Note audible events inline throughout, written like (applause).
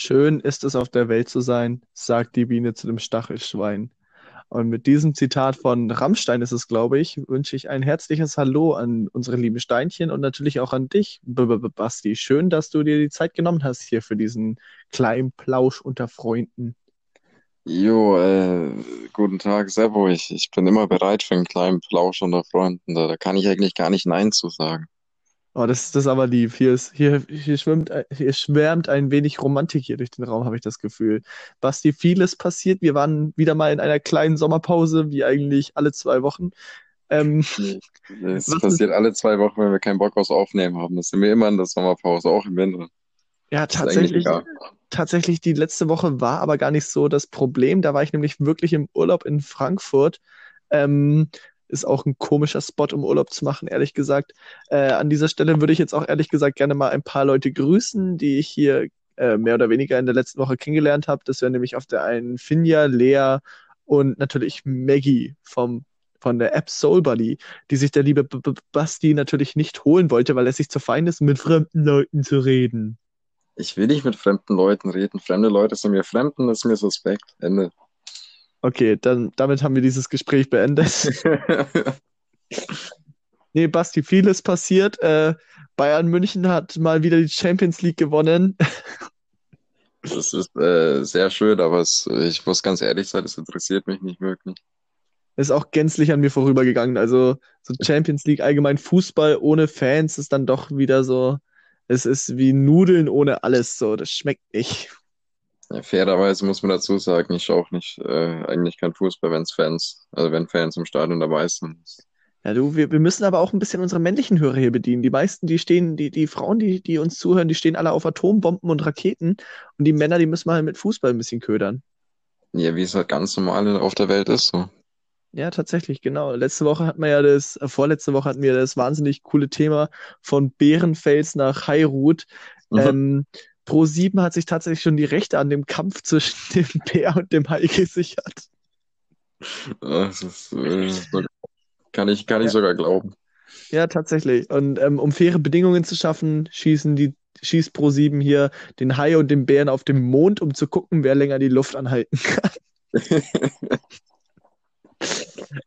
Schön ist es auf der Welt zu sein, sagt die Biene zu dem Stachelschwein. Und mit diesem Zitat von Rammstein ist es, glaube ich, wünsche ich ein herzliches Hallo an unsere lieben Steinchen und natürlich auch an dich, B -B -B Basti. Schön, dass du dir die Zeit genommen hast hier für diesen kleinen Plausch unter Freunden. Jo, äh, guten Tag, Servo. Ich, ich bin immer bereit für einen kleinen Plausch unter Freunden. Da, da kann ich eigentlich gar nicht Nein zu sagen. Oh, das, das ist aber lieb. Hier, ist, hier, hier, schwimmt, hier schwärmt ein wenig Romantik hier durch den Raum, habe ich das Gefühl. Basti, vieles passiert. Wir waren wieder mal in einer kleinen Sommerpause, wie eigentlich alle zwei Wochen. Ähm, (laughs) Es passiert alle zwei Wochen, wenn wir keinen Bock aufs Aufnehmen haben. Das sind wir immer in der Sommerpause, auch im Winter. ja, Das ist tatsächlich, tatsächlich, die letzte Woche war aber gar nicht so das Problem. Da war ich nämlich wirklich im Urlaub in Frankfurt. Ähm, ist auch ein komischer Spot, um Urlaub zu machen, ehrlich gesagt. Äh, an dieser Stelle würde ich jetzt auch ehrlich gesagt gerne mal ein paar Leute grüßen, die ich hier äh, mehr oder weniger in der letzten Woche kennengelernt habe. Das wäre nämlich auf der einen Finja, Lea und natürlich Maggie vom, von der App Soulbuddy, die sich der liebe B -B Basti natürlich nicht holen wollte, weil er sich zu fein ist, mit fremden Leuten zu reden. Ich will nicht mit fremden Leuten reden. Fremde Leute sind mir Fremden, das ist mir suspekt. Ende. Okay, dann damit haben wir dieses Gespräch beendet. (laughs) Nee, Basti, vieles passiert. Äh, Bayern München hat mal wieder die Champions League gewonnen. Das ist äh, sehr schön, aber es, ich muss ganz ehrlich sein, das interessiert mich nicht wirklich. Ist auch gänzlich an mir vorübergegangen. Also so Champions League allgemein Fußball ohne Fans ist dann doch wieder so, es ist wie Nudeln ohne alles so. Das schmeckt nicht. Ja, fairerweise muss man dazu sagen, ich schaue auch nicht, äh, eigentlich kein Fußball, wenn es Fans, also wenn Fans im Stadion dabei sind. Ja, du, wir, wir müssen aber auch ein bisschen unsere männlichen Hörer hier bedienen. Die meisten, die stehen, die, die Frauen, die, die uns zuhören, die stehen alle auf Atombomben und Raketen. Und die Männer, die müssen mal mit Fußball ein bisschen ködern. Ja, wie es halt ganz normal auf der Welt ist, so. Ja, tatsächlich, genau. Letzte Woche hatten wir ja das, äh, vorletzte Woche hatten wir das wahnsinnig coole Thema von Bärenfels nach Heirut. Mhm. Ähm, Pro7 hat sich tatsächlich schon die Rechte an dem Kampf zwischen (laughs) dem Bär und dem Hai gesichert. Das ist, äh, so- kann ich, kann ich Ja. sogar glauben. Ja, tatsächlich. Und ähm, um faire Bedingungen zu schaffen, schießen die, schießt Pro7 hier den Hai und den Bären auf dem Mond, um zu gucken, wer länger die Luft anhalten kann. (laughs)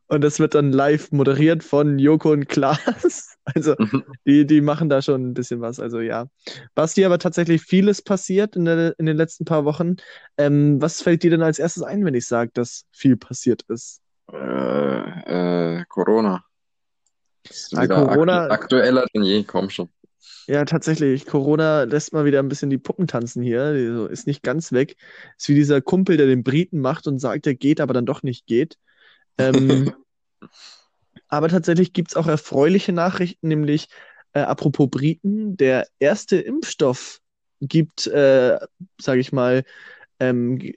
Und das wird dann live moderiert von Joko und Klaas. (laughs) Also die, die machen da schon ein bisschen was. Also ja. Basti, aber tatsächlich vieles passiert in, der, in den letzten paar Wochen. Ähm, was fällt dir denn als erstes ein, wenn ich sage, dass viel passiert ist? Äh, äh, Corona. Ah, Corona- aktu aktueller denn je, komm schon. Ja, tatsächlich. Corona lässt mal wieder ein bisschen die Puppen tanzen hier. Also ist nicht ganz weg. Ist wie dieser Kumpel, der den Briten macht und sagt, er geht, aber dann doch nicht geht. Ähm, (laughs) aber tatsächlich gibt es auch erfreuliche Nachrichten, nämlich äh, apropos Briten, der erste Impfstoff gibt, äh, sage ich mal, ähm,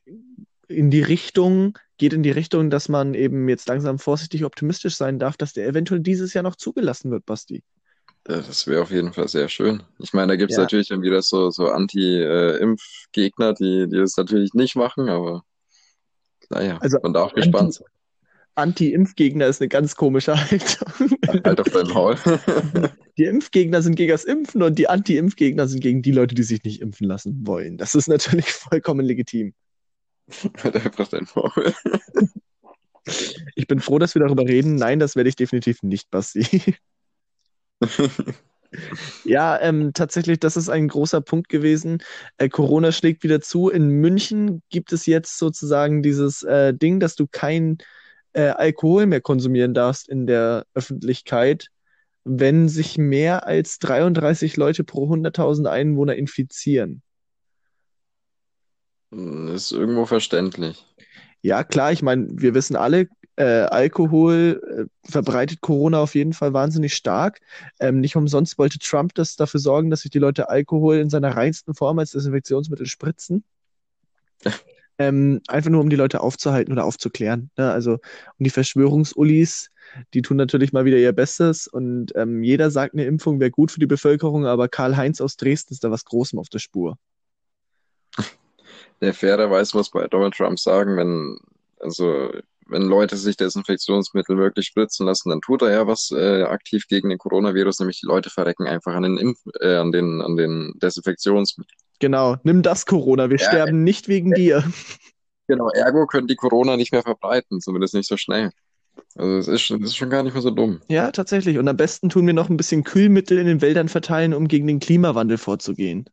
in die Richtung, geht in die Richtung, dass man eben jetzt langsam vorsichtig optimistisch sein darf, dass der eventuell dieses Jahr noch zugelassen wird, Basti. Ja, Das wäre auf jeden Fall sehr schön. Ich meine, da gibt es Ja. natürlich dann wieder so, so Anti-Impf-Gegner, die, die es natürlich nicht machen, aber naja, Also man darf gespannt sein. Anti-Impfgegner ist eine ganz komische Haltung. Halt auf dein Maul. (laughs) Die Impfgegner sind gegen das Impfen und die Anti-Impfgegner sind gegen die Leute, die sich nicht impfen lassen wollen. Das ist natürlich (laughs) vollkommen legitim. Halt einfach dein Maul. (laughs) Ich bin froh, dass wir darüber reden. Nein, das werde ich definitiv nicht, Basti. Ja, ähm, tatsächlich, das ist ein großer Punkt gewesen. Äh, Corona schlägt wieder zu. In München gibt es jetzt sozusagen dieses äh, Ding, dass du kein äh, Alkohol mehr konsumieren darfst in der Öffentlichkeit, wenn sich mehr als 33 Leute pro 100.000 Einwohner infizieren. Ist irgendwo verständlich. Ja, klar, ich meine, wir wissen alle, äh, Alkohol äh, verbreitet Corona auf jeden Fall wahnsinnig stark. Ähm, nicht umsonst wollte Trump das dafür sorgen, dass sich die Leute Alkohol in seiner reinsten Form als Desinfektionsmittel spritzen. (laughs) Ähm, einfach nur, um die Leute aufzuhalten oder aufzuklären. Ne? Also, und die Verschwörungsullis, die tun natürlich mal wieder ihr Bestes und ähm, jeder sagt, eine Impfung wäre gut für die Bevölkerung, aber Karl-Heinz aus Dresden ist da was Großem auf der Spur. Der fairerweise muss bei Donald Trump sagen, wenn, also, wenn Leute sich Desinfektionsmittel wirklich spritzen lassen, dann tut er ja was äh, aktiv gegen den Coronavirus, nämlich die Leute verrecken einfach an den Impf äh, an den, an den Desinfektionsmitteln. Genau, nimm das Corona, wir Ja, sterben nicht wegen dir. genau, ergo können die Corona nicht mehr verbreiten, zumindest nicht so schnell. Also es ist ist schon gar nicht mehr so dumm. Ja, tatsächlich. Und am besten tun wir noch ein bisschen Kühlmittel in den Wäldern verteilen, um gegen den Klimawandel vorzugehen.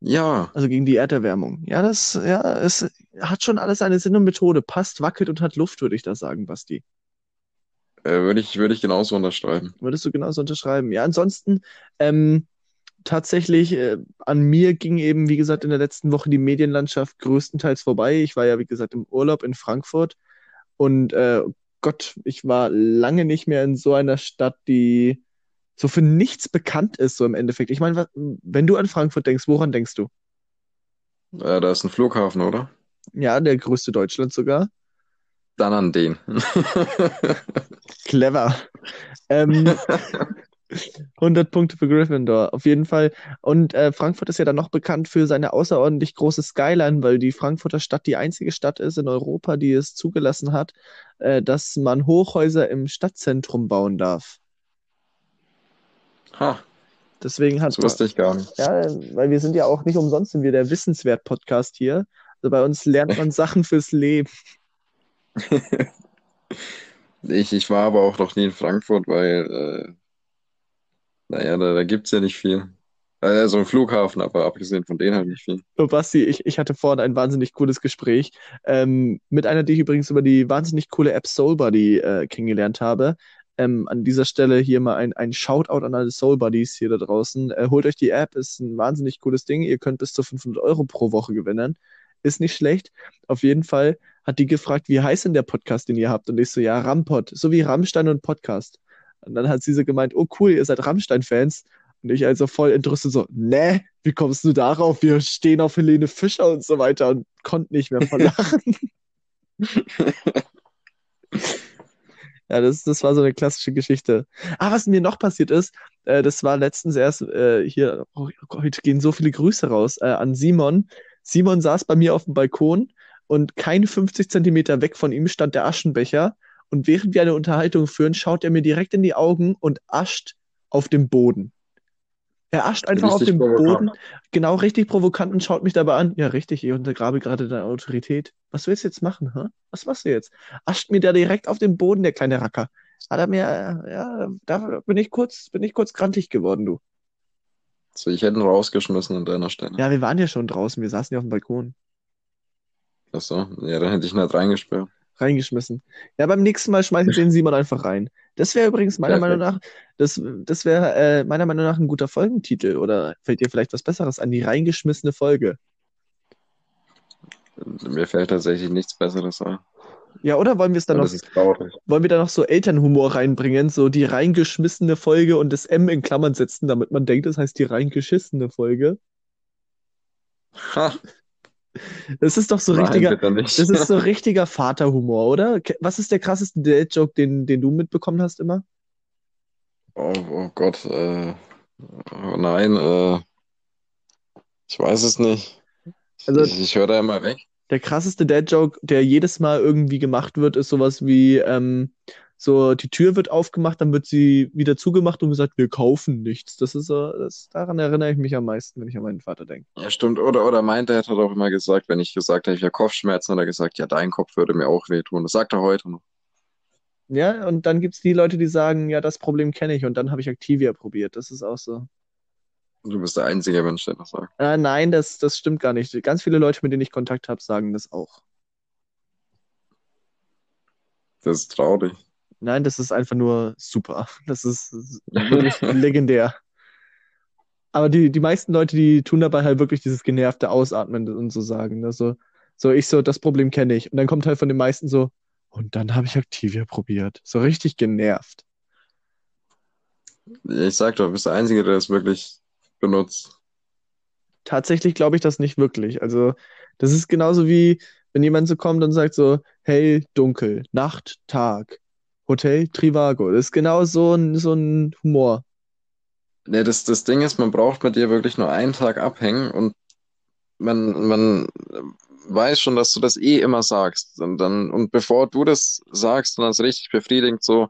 Ja, Also gegen die Erderwärmung. Ja, das, ja, es hat schon alles eine Sinn und Methode. Passt, wackelt und hat Luft, würde ich da sagen, Basti. äh, würde ich, würde ich genauso unterschreiben. Würdest du genauso unterschreiben? Ja, ansonsten, ähm, tatsächlich, äh, an mir ging eben, wie gesagt, in der letzten Woche die Medienlandschaft größtenteils vorbei. Ich war ja, wie gesagt, im Urlaub in Frankfurt und äh, Gott, ich war lange nicht mehr in so einer Stadt, die so für nichts bekannt ist, so im Endeffekt. Ich meine, wenn du an Frankfurt denkst, woran denkst du? Äh, da ist ein Flughafen, oder? Ja, der größte Deutschlands sogar. Dann an den. Clever. Ähm, (laughs) 100 Punkte für Gryffindor, auf jeden Fall. Und äh, Frankfurt ist ja dann noch bekannt für seine außerordentlich große Skyline, weil die Frankfurter Stadt die einzige Stadt ist in Europa, die es zugelassen hat, äh, dass man Hochhäuser im Stadtzentrum bauen darf. Ha, Deswegen hat das wusste ich gar nicht. ja, weil wir sind ja auch nicht umsonst, sind wir der Wissenswert-Podcast hier. Also bei uns lernt man (laughs) Sachen fürs Leben. Ich, ich war aber auch noch nie in Frankfurt, weil, äh, naja, da, da gibt es ja nicht viel. Also ein Flughafen, aber abgesehen von denen halt nicht viel. Oh, Basti, ich, ich hatte vorhin ein wahnsinnig cooles Gespräch ähm, mit einer, die ich übrigens über die wahnsinnig coole App Soulbuddy äh, kennengelernt habe. Ähm, an dieser Stelle hier mal ein, ein Shoutout an alle Soulbuddies hier da draußen. Äh, holt euch die App, ist ein wahnsinnig cooles Ding. Ihr könnt bis zu 500 Euro pro Woche gewinnen. Ist nicht schlecht. Auf jeden Fall hat die gefragt, wie heißt denn der Podcast, den ihr habt? Und ich so, ja, Rampod, so wie Rammstein und Podcast. Und dann hat sie so gemeint, oh cool, ihr seid Rammstein-Fans. Und ich also voll entrüstet so, ne, wie kommst du darauf? Wir stehen auf Helene Fischer und so weiter und konnte nicht mehr vor Lachen. (laughs) Ja, das, das war so eine klassische Geschichte. Ah, was mir noch passiert ist, äh, das war letztens erst äh, hier, oh, heute gehen so viele Grüße raus, äh, an Simon. Simon saß bei mir auf dem Balkon und keine 50 Zentimeter weg von ihm stand der Aschenbecher. Und während wir eine Unterhaltung führen, schaut er mir direkt in die Augen und ascht auf dem Boden. Er ascht einfach auf Richtig dem provokant. Boden, genau richtig provokant und schaut mich dabei an. Ja, richtig, ich untergrabe gerade deine Autorität. Was willst du jetzt machen, hä? Was machst du jetzt? Ascht mir da direkt auf den Boden, der kleine Racker. Hat er mir, äh, ja, da bin ich kurz, bin ich kurz grantig geworden, du. So, ich hätte ihn rausgeschmissen an deiner Stelle. Ja, wir waren ja schon draußen, wir saßen ja auf dem Balkon. Ach so, ja, dann hätte ich ihn nicht reingesperrt. Reingeschmissen. Ja, beim nächsten Mal schmeiße ich den Simon einfach rein. Das wäre übrigens meiner Perfekt. Meinung nach, das, das wäre äh, meiner Meinung nach ein guter Folgentitel. Oder fällt dir vielleicht was Besseres an? Die reingeschmissene Folge. Mir fällt tatsächlich nichts Besseres ein. Ja, oder wollen wir es dann noch, wollen wir da noch so Elternhumor reinbringen? So die reingeschmissene Folge und das M in Klammern setzen, damit man denkt, das heißt die reingeschissene Folge. Ha, Das ist doch so nein, richtiger, das ist so (laughs) richtiger Vaterhumor, oder? Was ist der krasseste Dad-Joke, den, den du mitbekommen hast immer? Oh, oh Gott, äh, oh nein, äh, ich weiß es nicht. Also- ich, ich höre da immer weg. Der krasseste Dad-Joke, der jedes Mal irgendwie gemacht wird, ist sowas wie, ähm, so, die Tür wird aufgemacht, dann wird sie wieder zugemacht und gesagt, wir kaufen nichts. Das ist so, das, daran erinnere ich mich am meisten, wenn ich an meinen Vater denke. Ja, stimmt. Oder, oder mein Dad hat auch immer gesagt, wenn ich gesagt habe, ich habe Kopfschmerzen, hat er gesagt, ja, dein Kopf würde mir auch wehtun. Das sagt er heute noch. Ja, und dann gibt's die Leute, die sagen, ja, das Problem kenne ich und dann habe ich Activia probiert. Das ist auch so. Du bist der einzige Mensch, der das sagt. Äh, nein, das, das stimmt gar nicht. Ganz viele Leute, mit denen ich Kontakt habe, sagen das auch. Das ist traurig. Nein, das ist einfach nur super. Das ist wirklich (laughs) legendär. Aber die, die meisten Leute, die tun dabei halt wirklich dieses genervte Ausatmen und so sagen. Ne? So, so ich so, das Problem kenne ich. Und dann kommt halt von den meisten so, und dann habe ich Activia probiert. So richtig genervt. Ich sag doch, du bist der Einzige, der das wirklich benutzt. Tatsächlich glaube ich das nicht wirklich. Also, das ist genauso wie, wenn jemand so kommt und sagt so, hell, dunkel, Nacht, Tag, Hotel, Trivago. Das ist genau so ein, so ein Humor. Nee, das, das Ding ist, man braucht mit dir wirklich nur einen Tag abhängen und man, man weiß schon, dass du das eh immer sagst. Und dann, und bevor du das sagst und das richtig befriedigt, so,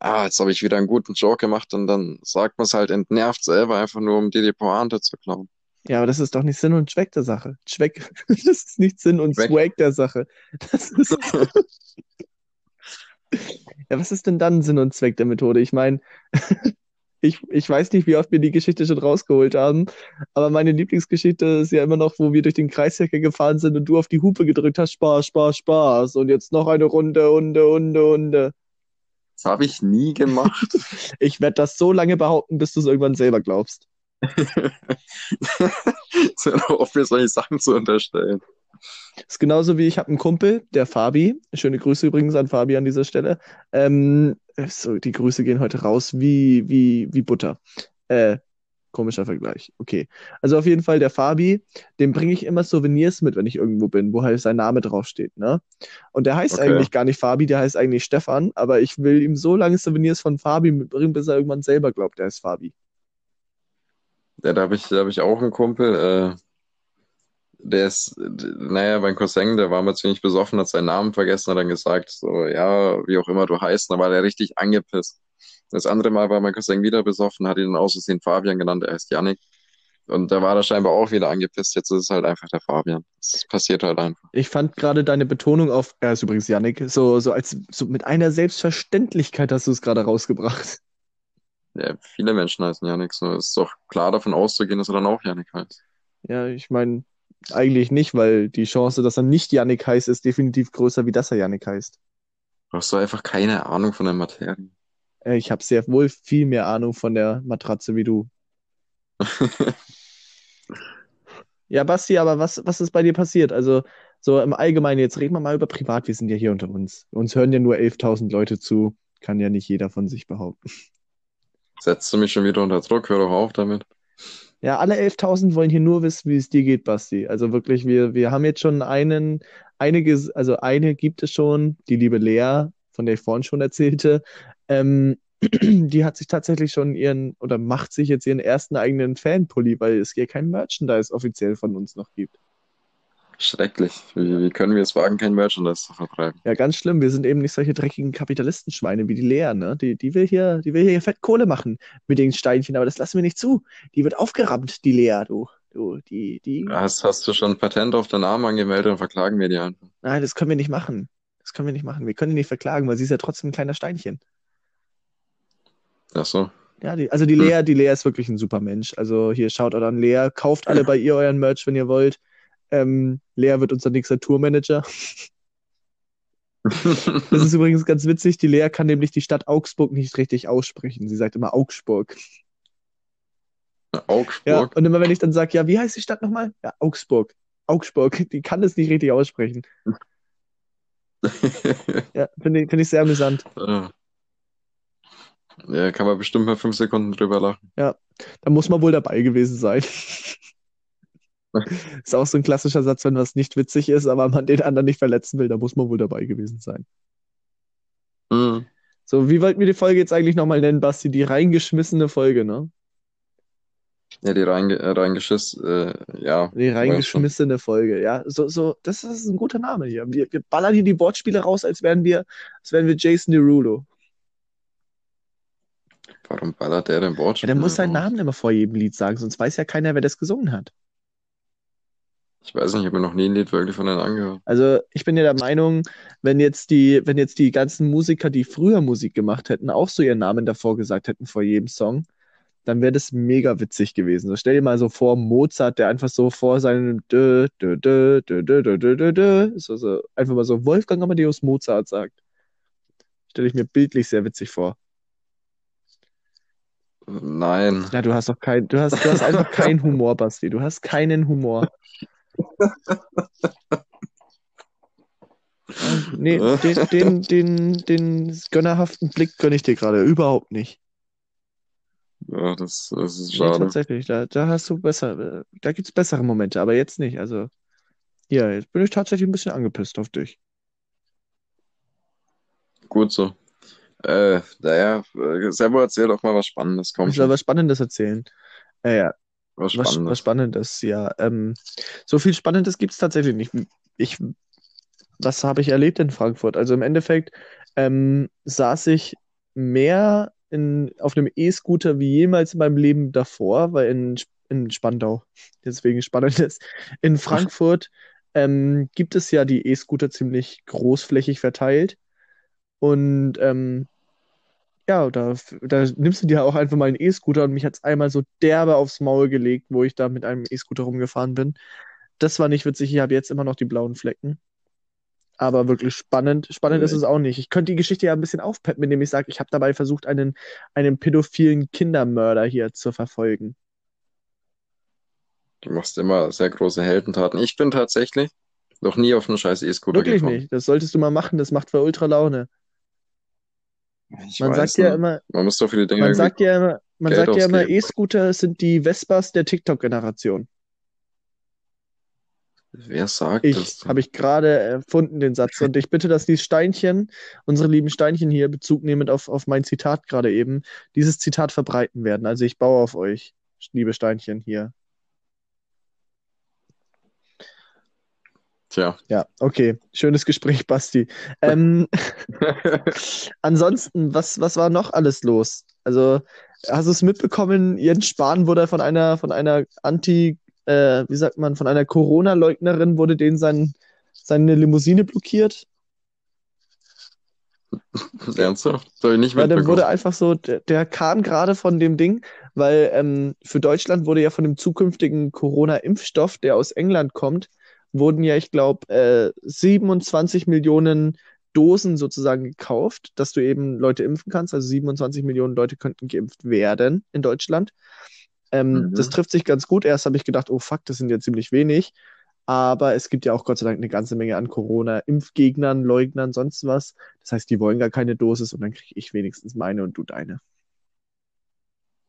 ah, jetzt habe ich wieder einen guten Joke gemacht und dann sagt man es halt entnervt selber, einfach nur um dir die Pointe zu klauen. Ja, aber das ist doch nicht Sinn und Zweck der Sache. Zweck, (laughs) das ist nicht Sinn und Zweck. Swag der Sache. Das ist. (laughs) Ja, was ist denn dann Sinn und Zweck der Methode? Ich meine, (laughs) ich, ich weiß nicht, wie oft wir die Geschichte schon rausgeholt haben, aber meine Lieblingsgeschichte ist ja immer noch, wo wir durch den Kreisverkehr gefahren sind und du auf die Hupe gedrückt hast, Spaß, Spaß, Spaß. Und jetzt noch eine Runde, Runde, Runde, Runde. Das habe ich nie gemacht. (laughs) Ich werde das so lange behaupten, bis du es irgendwann selber glaubst. (laughs) so mir solche Sachen zu unterstellen. Das ist genauso wie ich habe einen Kumpel, der Fabi. Schöne Grüße übrigens an Fabi an dieser Stelle. Ähm, so, die Grüße gehen heute raus wie, wie, wie Butter. Äh, komischer Vergleich. Okay. Also auf jeden Fall der Fabi, dem bringe ich immer Souvenirs mit, wenn ich irgendwo bin, wo halt sein Name draufsteht, ne? Und der heißt Okay. eigentlich gar nicht Fabi, der heißt eigentlich Stefan, aber ich will ihm so lange Souvenirs von Fabi mitbringen, bis er irgendwann selber glaubt, er ist Fabi. Ja, da habe ich, da hab ich auch einen Kumpel, äh, der ist, naja, mein Cousin, der war mal ziemlich besoffen, hat seinen Namen vergessen, hat dann gesagt, so, ja, wie auch immer du heißt, dann war der richtig angepisst. Das andere Mal war mein Cousin wieder besoffen, hat ihn dann aus Versehen Fabian genannt, er heißt Yannick. Und da war er scheinbar auch wieder angepisst, jetzt ist es halt einfach der Fabian. Das passiert halt einfach. Ich fand gerade deine Betonung auf, er ist übrigens Yannick, so, so als so mit einer Selbstverständlichkeit hast du es gerade rausgebracht. Ja, viele Menschen heißen Yannick, so, es ist doch klar davon auszugehen, dass er dann auch Yannick heißt. Ja, ich meine, eigentlich nicht, weil die Chance, dass er nicht Yannick heißt, ist definitiv größer, wie dass er Yannick heißt. Du hast doch einfach keine Ahnung von der Materie. Äh, Ich habe sehr wohl viel mehr Ahnung von der Matratze wie du. (laughs) Ja, Basti, aber was, was ist bei dir passiert? Also, so im Allgemeinen, jetzt reden wir mal über privat, wir sind ja hier unter uns. Uns hören ja nur 11.000 Leute zu, kann ja nicht jeder von sich behaupten. Setzt du mich schon wieder unter Druck? Hör doch auf damit. Ja, alle 11.000 wollen hier nur wissen, wie es dir geht, Basti. Also wirklich, wir, wir haben jetzt schon einen, einige, also eine gibt es schon, die liebe Lea, von der ich vorhin schon erzählte. Ähm, (clears throat) die hat sich tatsächlich schon ihren, oder macht sich jetzt ihren ersten eigenen Fanpulli, weil es hier kein Merchandise offiziell von uns noch gibt. Schrecklich. Wie, wie können wir es wagen, kein Merchandise zu vertreiben? Ja, ganz schlimm. Wir sind eben nicht solche dreckigen Kapitalistenschweine wie die Lea, ne? Die, die will hier, die will hier fett Kohle machen mit den Steinchen, aber das lassen wir nicht zu. Die wird aufgerammt, die Lea, du. Du, die, die. Hast, hast du schon Patent auf den Namen angemeldet und verklagen wir die einfach? Nein, das können wir nicht machen. Das können wir nicht machen. Wir können die nicht verklagen, weil sie ist ja trotzdem ein kleiner Steinchen. Ach so. Ja, die, also die Hm. Lea, die Lea ist wirklich ein super Mensch. Also hier schaut an Lea, kauft alle (clears throat) bei ihr euren Merch, wenn ihr wollt. Ähm, Lea wird unser nächster Tourmanager. Das ist übrigens ganz witzig. Die Lea kann nämlich die Stadt Augsburg nicht richtig aussprechen. Sie sagt immer Augsburg. Ja, Augsburg. und immer wenn ich dann sage, ja, wie heißt die Stadt nochmal? Ja, Augsburg. Augsburg. Die kann es nicht richtig aussprechen. (laughs) Ja, finde ich, finde ich sehr amüsant. Ja. Ja, kann man bestimmt mal fünf Sekunden drüber lachen. Da muss man wohl dabei gewesen sein. (laughs) Ist auch so ein klassischer Satz, wenn was nicht witzig ist, aber man den anderen nicht verletzen will, da muss man wohl dabei gewesen sein. Hm. So, wie wollten wir die Folge jetzt eigentlich nochmal nennen, Basti? Die reingeschmissene Folge, ne? Ja, die reinge äh, reingeschiss, äh, ja, Die reingeschmissene Folge, ja. So, so, das ist ein guter Name hier. Wir, wir ballern hier die Wortspiele raus, als wären wir, als wären wir Jason Derulo. Warum ballert der denn Ja, Wortspiele der muss seinen? Namen immer vor jedem Lied sagen, sonst weiß ja keiner, wer das gesungen hat. Ich weiß nicht, ich habe mir noch nie ein Lied wirklich von denen angehört. Also ich bin ja der Meinung, wenn jetzt die, wenn jetzt die ganzen Musiker, die früher Musik gemacht hätten, auch so ihren Namen davor gesagt hätten vor jedem Song, dann wäre das mega witzig gewesen. So, stell dir mal so vor, Mozart, der einfach so vor seinem dö, dö, dö, dö, dö, dö, dö, dö, dö, so, so, einfach mal so Wolfgang Amadeus Mozart sagt. Stelle ich mir bildlich sehr witzig vor. Nein. Ja, du hast doch kein, du hast, du hast einfach keinen (laughs) Humor, Basti. Du hast keinen Humor. (laughs) Nee, den, den, den, den gönnerhaften Blick gönne ich dir gerade überhaupt nicht. Ja, das, das ist Nee, schade. tatsächlich, da, da hast du besser, da gibt es bessere Momente, aber jetzt nicht. Also, ja, jetzt bin ich tatsächlich ein bisschen angepisst auf dich. Gut so. Äh, naja, äh, Servo, erzähl doch mal was Spannendes. Komm Ich soll was Spannendes erzählen. Äh, Was was, was Spannendes. Spannendes, ja. Ähm, so viel Spannendes gibt es tatsächlich nicht. Ich, was habe ich erlebt in Frankfurt? Also im Endeffekt ähm, saß ich mehr in, auf einem E-Scooter wie jemals in meinem Leben davor, weil in, in Spandau, deswegen spannend ist. In Frankfurt ähm, gibt es ja die E-Scooter ziemlich großflächig verteilt. Und ähm, ja, da, da nimmst du dir auch einfach mal einen E-Scooter und mich hat es einmal so derbe aufs Maul gelegt, wo ich da mit einem E-Scooter rumgefahren bin. Das war nicht witzig, ich habe jetzt immer noch die blauen Flecken. Aber wirklich spannend. Spannend ist es auch nicht. Ich könnte die Geschichte ja ein bisschen aufpeppen, indem ich sage, ich habe dabei versucht, einen, einen pädophilen Kindermörder hier zu verfolgen. Du machst immer sehr große Heldentaten. Ich bin tatsächlich noch nie auf einen scheiß E-Scooter Wirklich gefahren. nicht. Das solltest du mal machen. Das macht für ultra Laune. Ich Man sagt ja nicht. immer, Man muss doch die Dinge man sagt ja immer, man Geld sagt ja immer. E-Scooter sind die Vespas der TikTok-Generation. Wer sagt Ich das? habe ich gerade erfunden, den Satz. Und ich bitte, dass die Steinchen, unsere lieben Steinchen hier, Bezug nehmend auf, auf mein Zitat gerade eben, dieses Zitat verbreiten werden. Also ich baue auf euch, liebe Steinchen hier. Tja. Ja, okay. Schönes Gespräch, Basti. Ähm, (laughs) ansonsten, was, was war noch alles los? Also, hast du es mitbekommen? Jens Spahn wurde von einer, von einer Anti, äh, wie sagt man, von einer Corona-Leugnerin wurde denen sein, seine Limousine blockiert. (laughs) Ernsthaft? Soll ich nicht Ja, der mitbekommen. wurde einfach so, der, der kam gerade von dem Ding, weil ähm, für Deutschland wurde ja von dem zukünftigen Corona-Impfstoff, der aus England kommt, wurden ja, ich glaube, äh, 27 Millionen Dosen sozusagen gekauft, dass du eben Leute impfen kannst. Also 27 Millionen Leute könnten geimpft werden in Deutschland. Ähm, Mhm. Das trifft sich ganz gut. Erst habe ich gedacht, oh fuck, das sind ja ziemlich wenig. Aber es gibt ja auch Gott sei Dank eine ganze Menge an Corona-Impfgegnern, Leugnern, sonst was. Das heißt, die wollen gar keine Dosis und dann kriege ich wenigstens meine und du deine.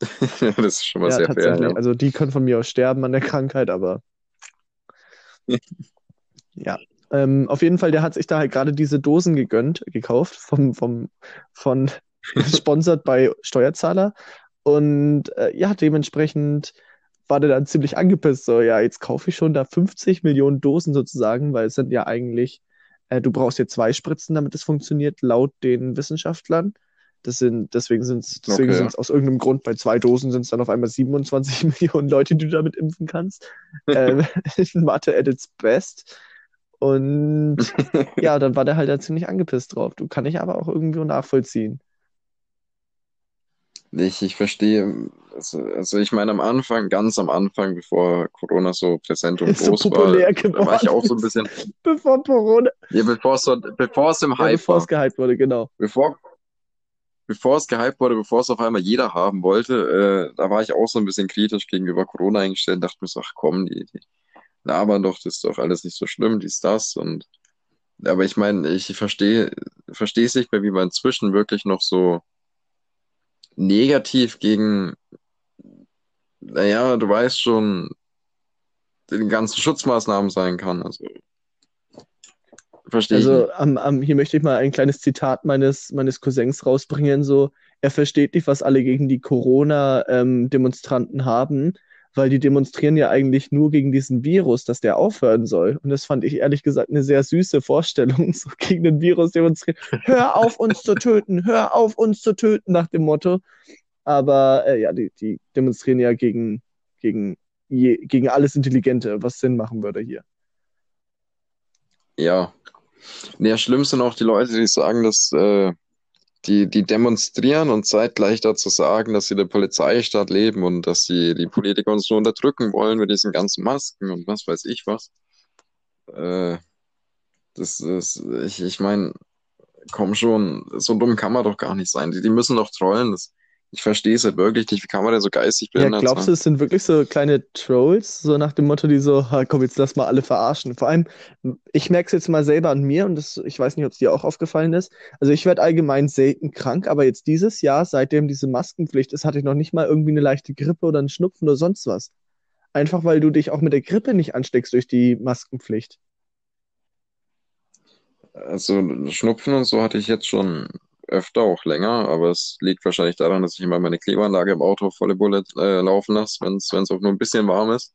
(laughs) das ist schon mal Ja, sehr fair, ja. Also die können von mir aus sterben an der Krankheit, aber (laughs) ja. Ähm, auf jeden Fall, der hat sich da halt gerade diese Dosen gegönnt, gekauft, vom, vom, von, (laughs) gesponsert bei Steuerzahler. Und äh, ja, dementsprechend war der dann ziemlich angepisst. So, ja, jetzt kaufe ich schon da 50 Millionen Dosen sozusagen, weil es sind ja eigentlich, äh, du brauchst jetzt zwei Spritzen, damit es funktioniert, laut den Wissenschaftlern. Das sind, deswegen sind es deswegen Okay. aus irgendeinem Grund, bei zwei Dosen sind es dann auf einmal 27 (laughs) Millionen Leute, die du damit impfen kannst. (laughs) Ähm, (laughs) Mathe at its best. Und ja, dann war der halt da ziemlich angepisst drauf. Du kann ich aber auch irgendwie nachvollziehen. Ich, ich verstehe, also, also ich meine am Anfang, ganz am Anfang, bevor Corona so präsent und So groß war, populär da war ich auch so ein bisschen, Bevor Corona, ja, bevor es so, bevor es im ja, Hype bevor es war, gehypt wurde, genau. bevor, bevor es gehypt wurde, bevor es auf einmal jeder haben wollte, äh, da war ich auch so ein bisschen kritisch gegenüber Corona eingestellt dachte mir so, ach komm, die, die labern doch, das ist doch alles nicht so schlimm, dies, das und, aber ich meine, ich verstehe, verstehe es nicht mehr, wie man inzwischen wirklich noch so negativ gegen, naja, du weißt schon, den ganzen Schutzmaßnahmen sein kann. Also verstehe Also am, am, hier möchte ich mal ein kleines Zitat meines, meines Cousins rausbringen. So, er versteht nicht, was alle gegen die Corona-Demonstranten haben, weil die demonstrieren ja eigentlich nur gegen diesen Virus, dass der aufhören soll. Und das fand ich ehrlich gesagt eine sehr süße Vorstellung, (laughs) so gegen den Virus demonstrieren. Hör auf, uns zu töten, hör auf, uns zu töten, nach dem Motto. Aber äh, ja, die, die demonstrieren ja gegen, gegen, je, gegen alles Intelligente, was Sinn machen würde hier. Ja. Nee, schlimm sind auch die Leute, die sagen, dass äh, die, die demonstrieren und zeitgleich dazu sagen, dass sie der Polizeistaat leben und dass sie die Politiker uns nur unterdrücken wollen mit diesen ganzen Masken und was weiß ich was. Äh, das ist, ich, ich meine, komm schon, so dumm kann man doch gar nicht sein. Die, die müssen doch trollen. Das, ich verstehe es halt wirklich nicht. Wie kann man denn so geistig Ja, behindert glaubst du, es sind wirklich so kleine Trolls, so nach dem Motto, die so, "Ha, komm, jetzt lass mal alle verarschen. Vor allem, ich merke es jetzt mal selber an mir und das, ich weiß nicht, ob es dir auch aufgefallen ist. Also ich werde allgemein selten krank, aber jetzt dieses Jahr, seitdem diese Maskenpflicht ist, hatte ich noch nicht mal irgendwie eine leichte Grippe oder einen Schnupfen oder sonst was. Einfach weil du dich auch mit der Grippe nicht ansteckst durch die Maskenpflicht. Also Schnupfen und so hatte ich jetzt schon öfter, auch länger, aber es liegt wahrscheinlich daran, dass ich immer meine Klimaanlage im Auto volle Bulle äh, laufen lasse, wenn es auch nur ein bisschen warm ist.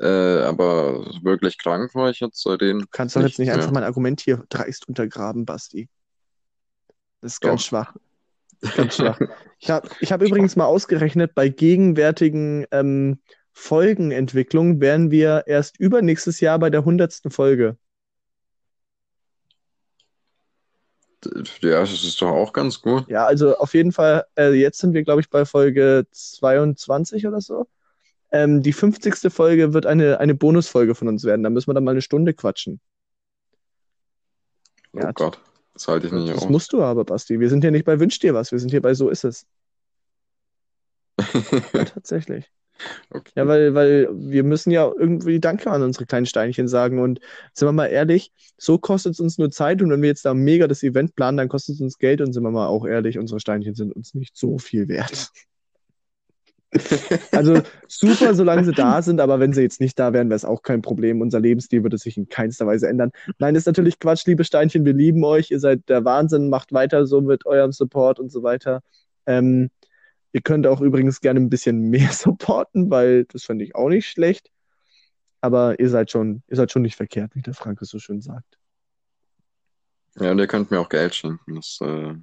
Äh, aber wirklich krank war ich jetzt seitdem Du kannst doch jetzt nicht nicht einfach mehr. mein Argument hier dreist untergraben, Basti. Das ist ganz Doch. schwach. Ganz schwach. (laughs) Ich habe ich hab übrigens mal ausgerechnet, bei gegenwärtigen ähm, Folgenentwicklungen wären wir erst übernächstes Jahr bei der hundertsten Folge. Ja, das ist doch auch ganz gut. Ja, also auf jeden Fall, äh, jetzt sind wir, glaube ich, bei Folge 22 oder so. Ähm, die 50. Folge wird eine, eine Bonusfolge von uns werden. Da müssen wir dann mal eine Stunde quatschen. Oh Ja, Gott, das halte ich nicht das aus. musst du aber, Basti. Wir sind hier nicht bei Wünsch dir was, wir sind hier bei So ist es. (laughs) Ja, tatsächlich. Okay. Ja, weil, weil wir müssen ja irgendwie Danke an unsere kleinen Steinchen sagen. Und sind wir mal ehrlich, so kostet es uns nur Zeit. Und wenn wir jetzt da mega das Event planen, dann kostet es uns Geld. Und sind wir mal auch ehrlich, unsere Steinchen sind uns nicht so viel wert. (laughs) Also super, solange sie da sind, aber wenn sie jetzt nicht da wären, wäre es auch kein Problem. Unser Lebensstil würde sich in keinster Weise ändern. Nein, ist natürlich Quatsch, liebe Steinchen, wir lieben euch, ihr seid der Wahnsinn, macht weiter so mit eurem Support und so weiter. Ähm, ihr könnt auch übrigens gerne ein bisschen (laughs) mehr supporten, weil das fände ich auch nicht schlecht. Aber ihr seid schon, ihr seid schon nicht verkehrt, wie der Franke so schön sagt. Ja, und ihr könnt mir auch Geld schenken. Das äh,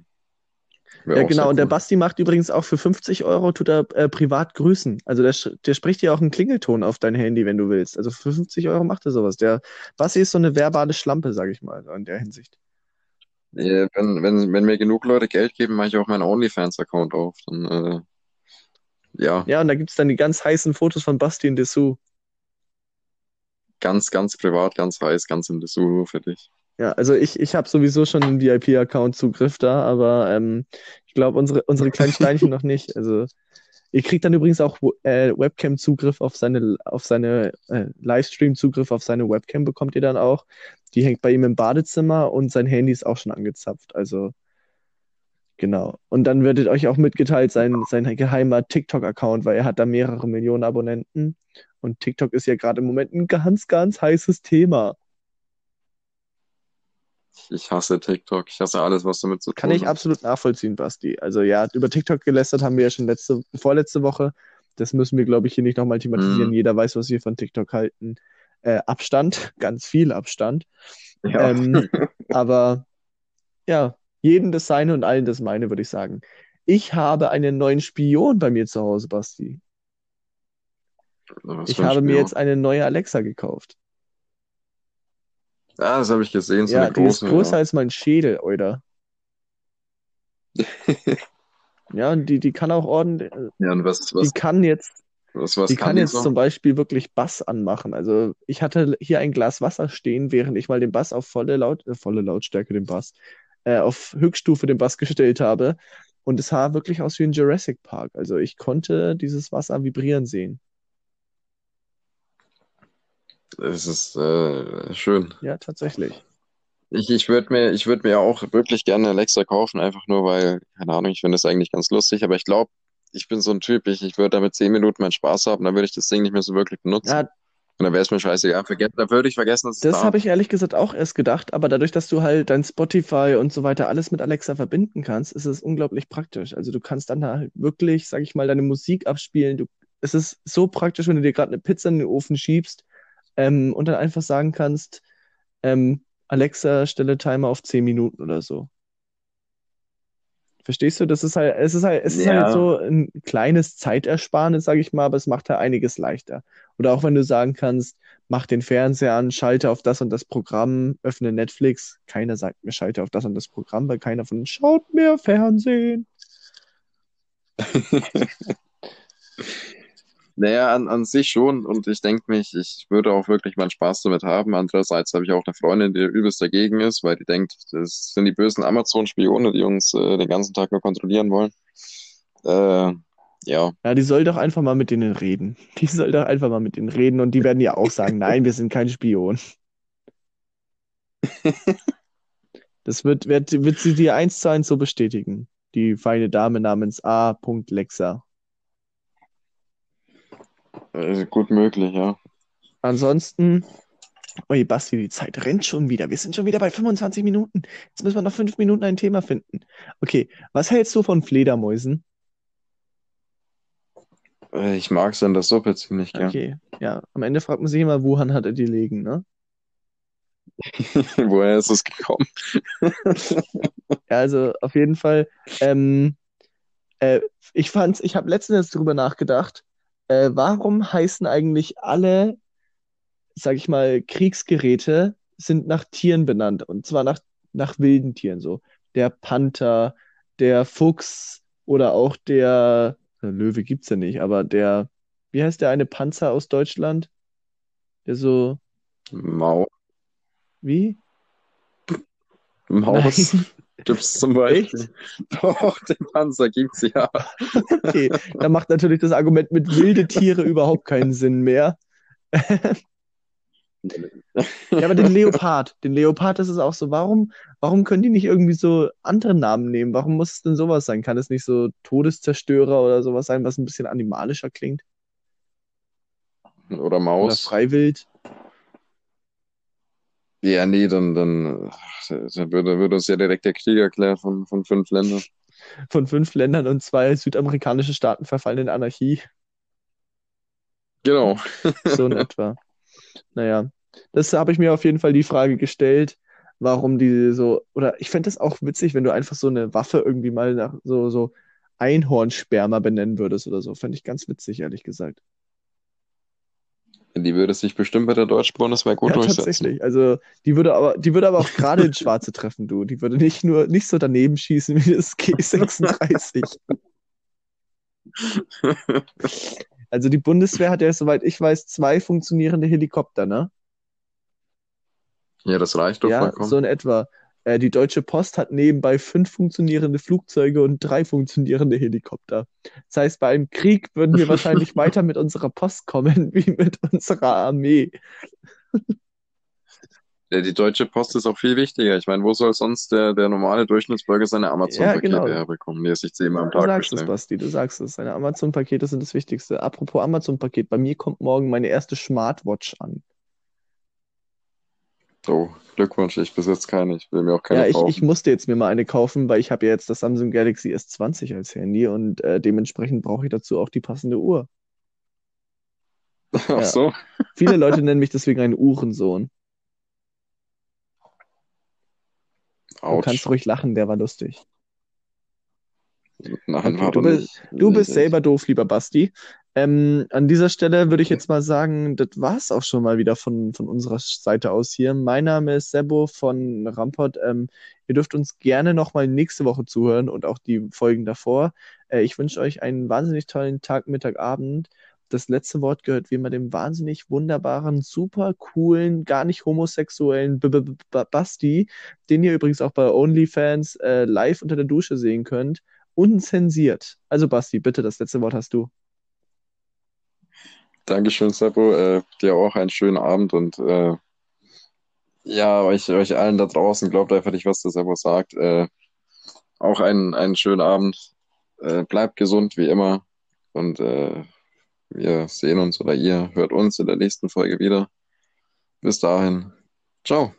Ja, genau. Und der. Basti macht übrigens auch für 50 Euro, tut er äh, privat grüßen. Also der, der spricht dir auch einen Klingelton auf dein Handy, wenn du willst. Also für 50 Euro macht er sowas. Der Basti ist so eine verbale Schlampe, sag ich mal, in der Hinsicht. Ja, wenn, wenn, wenn mir genug Leute Geld geben, mache ich auch meinen OnlyFans-Account auf. Dann, äh, ja, Ja, und da gibt's dann die ganz heißen Fotos von Basti in Dessous. ganz, ganz privat, ganz heiß, ganz in Dessous für dich. Ja, also ich, ich habe sowieso schon einen VIP-Account-Zugriff da, aber ähm, ich glaube, unsere, unsere kleinen Steinchen noch nicht. Also ihr kriegt dann übrigens auch äh, Webcam-Zugriff auf seine, auf seine äh, Livestream-Zugriff auf seine Webcam bekommt ihr dann auch. Die hängt bei ihm im Badezimmer und sein Handy ist auch schon angezapft. Also genau. Und dann wird euch auch mitgeteilt sein, sein geheimer TikTok-Account, weil er hat da mehrere Millionen Abonnenten. Und TikTok ist ja gerade im Moment ein ganz, ganz heißes Thema. Ich hasse TikTok, ich hasse alles, was damit zu Kann tun ich hat. absolut nachvollziehen, Basti. Also ja, über TikTok gelästert haben wir ja schon letzte, vorletzte Woche. Das müssen wir, glaube ich, hier nicht nochmal thematisieren. Mhm. Jeder weiß, was wir von TikTok halten. Äh, Abstand, (laughs) ganz viel Abstand. Ja. Ähm, (laughs) aber ja, jedem das Seine und allen das Meine, würde ich sagen. Ich habe einen neuen Spion bei mir zu Hause, Basti. Was Ich habe mir Spion. jetzt eine neue Alexa gekauft. Ah, das habe ich gesehen, so Ja, eine die ist große. größer Ja. als mein Schädel, oder? (laughs) Ja, und die, die kann auch ordentlich, Ja, und was, die was, kann jetzt was, was Die kann kann jetzt so? zum Beispiel wirklich Bass anmachen. Also ich hatte hier ein Glas Wasser stehen, während ich mal den Bass auf volle Laut, äh, volle Lautstärke, den Bass, äh, auf Höchststufe den Bass gestellt habe. Und es sah wirklich aus wie ein Jurassic Park. Also ich konnte dieses Wasser vibrieren sehen. Es ist äh, schön. Ja, tatsächlich. Ich, ich würde mir, ich würde mir auch wirklich gerne Alexa kaufen, einfach nur weil, keine Ahnung, ich finde das eigentlich ganz lustig, aber ich glaube, ich bin so ein Typ, ich, ich würde damit zehn Minuten meinen Spaß haben, dann würde ich das Ding nicht mehr so wirklich benutzen. Ja, Und dann wäre es mir scheißegal. Vergessen, dann würde ich vergessen, dass es das da habe ich ehrlich gesagt auch erst gedacht, aber dadurch, dass du halt dein Spotify und so weiter alles mit Alexa verbinden kannst, ist es unglaublich praktisch. Also du kannst dann da halt wirklich, sag ich mal, deine Musik abspielen. Du, es ist so praktisch, wenn du dir gerade eine Pizza in den Ofen schiebst ähm, und dann einfach sagen kannst, ähm, Alexa, stelle Timer auf 10 Minuten oder so. Verstehst du? Das ist halt, es ist halt, es ist halt Ja. so ein kleines Zeitersparnis, sage ich mal, aber es macht halt einiges leichter. Oder auch wenn du sagen kannst, mach den Fernseher an, schalte auf das und das Programm, öffne Netflix. Keiner sagt mir, schalte auf das und das Programm, weil keiner von uns schaut mehr Fernsehen. (laughs) Naja, an, an sich schon. Und ich denke mich, ich würde auch wirklich meinen Spaß damit haben. Andererseits habe ich auch eine Freundin, die übelst dagegen ist, weil die denkt, das sind die bösen Amazon-Spione, die uns äh, den ganzen Tag nur kontrollieren wollen. Äh, ja, Ja, die soll doch einfach mal mit denen reden. Die soll doch einfach mal mit denen reden und die werden ja auch sagen, nein, wir sind kein Spion. (laughs) Das wird, wird, wird sie dir eins zu eins so bestätigen. Die feine Dame namens A. Lexa. Äh, gut möglich, ja. Ansonsten, ui, Basti, die Zeit rennt schon wieder. Wir sind schon wieder bei 25 Minuten. Jetzt müssen wir noch fünf Minuten ein Thema finden. Okay, was hältst du von Fledermäusen? Äh, Ich mag es in der Suppe ziemlich gern. Okay, ja. Am Ende fragt man sich immer, Wuhan hat er die liegen, ne? (laughs) Woher ist es gekommen? (laughs) Ja, also auf jeden Fall, ähm, Äh, ich fand's, ich habe letztens drüber nachgedacht, äh, warum heißen eigentlich alle, sag ich mal, Kriegsgeräte sind nach Tieren benannt und zwar nach, nach wilden Tieren so. Der Panther, der Fuchs oder auch der, der Löwe gibt's ja nicht, aber der, wie heißt der eine Panzer aus Deutschland? Der so, Mau wie? Maus Nein. Gibt's zum Echt? Beispiel. Doch, den Panzer gibt's ja. Okay, da macht natürlich das Argument mit wilde Tiere überhaupt keinen Sinn mehr. (laughs) Ja, aber den Leopard, den Leopard ist es auch so. Warum, warum können die nicht irgendwie so andere Namen nehmen? Warum muss es denn sowas sein? Kann es nicht so Todeszerstörer oder sowas sein, was ein bisschen animalischer klingt? Oder Oder Maus. Freiwild? Ja, nee, dann, dann, dann würde, würde uns ja direkt der Krieg erklärt von, von fünf Ländern. Von fünf Ländern und zwei südamerikanische Staaten verfallen in Anarchie. Genau. (laughs) So in etwa. Naja, das habe ich mir auf jeden Fall die Frage gestellt, warum die so, oder ich fände es auch witzig, wenn du einfach so eine Waffe irgendwie mal nach so, so Einhornsperma benennen würdest oder so. Fände ich ganz witzig, ehrlich gesagt. Die würde sich bestimmt bei der deutschen Bundeswehr gut Ja, durchsetzen. tatsächlich. Also die würde aber, die würde aber auch gerade ins Schwarze treffen, du. Die würde nicht nur nicht so daneben schießen wie das G36. Also die Bundeswehr hat ja, soweit ich weiß, zwei funktionierende Helikopter, ne? Ja, das reicht doch Ja, vollkommen. so in etwa. Äh, die Deutsche Post hat nebenbei fünf funktionierende Flugzeuge und drei funktionierende Helikopter. Das heißt, bei einem Krieg würden wir (laughs) wahrscheinlich weiter mit unserer Post kommen (laughs) wie mit unserer Armee. Ja, die Deutsche Post ist auch viel wichtiger. Ich meine, wo soll sonst der, der normale Durchschnittsbürger seine Amazon-Pakete genau. herbekommen, die er sich zehnmal am Du Tag sagst es, bestellt? Basti, du sagst es. Deine Amazon-Pakete sind das Wichtigste. Apropos Amazon-Paket, bei mir kommt morgen meine erste Smartwatch an. Oh, Glückwunsch, ich besitze keine. Ich will mir auch keine Ja, ich, kaufen. ich musste jetzt mir mal eine kaufen, weil ich habe ja jetzt das Samsung Galaxy S20 als Handy und äh, dementsprechend brauche ich dazu auch die passende Uhr. (laughs) Ach so. Viele Leute (laughs) nennen mich deswegen einen Uhrensohn. Du Autsch. kannst ruhig lachen, der war lustig. Nein, Okay, war du bist- nicht. Du bist selber doof, lieber Basti. Ähm, an dieser Stelle würde ich jetzt mal sagen, das war's auch schon mal wieder von, von unserer Seite aus hier. Mein Name ist Sebo von Rampot. Ähm, ihr dürft uns gerne nochmal nächste Woche zuhören und auch die Folgen davor. Äh, ich wünsche euch einen wahnsinnig tollen Tag, Mittag, Abend. Das letzte Wort gehört wie immer dem wahnsinnig wunderbaren, super coolen, gar nicht homosexuellen B -B -B Basti, den ihr übrigens auch bei OnlyFans äh, live unter der Dusche sehen könnt unzensiert. Also Basti, bitte, das letzte Wort hast du. Dankeschön, Seppo. Äh, dir auch einen schönen Abend und äh, ja, euch, euch allen da draußen, glaubt einfach nicht, was der Seppo sagt. Äh, auch einen, einen schönen Abend. Äh, bleibt gesund wie immer und äh, wir sehen uns oder ihr hört uns in der nächsten Folge wieder. Bis dahin. Ciao.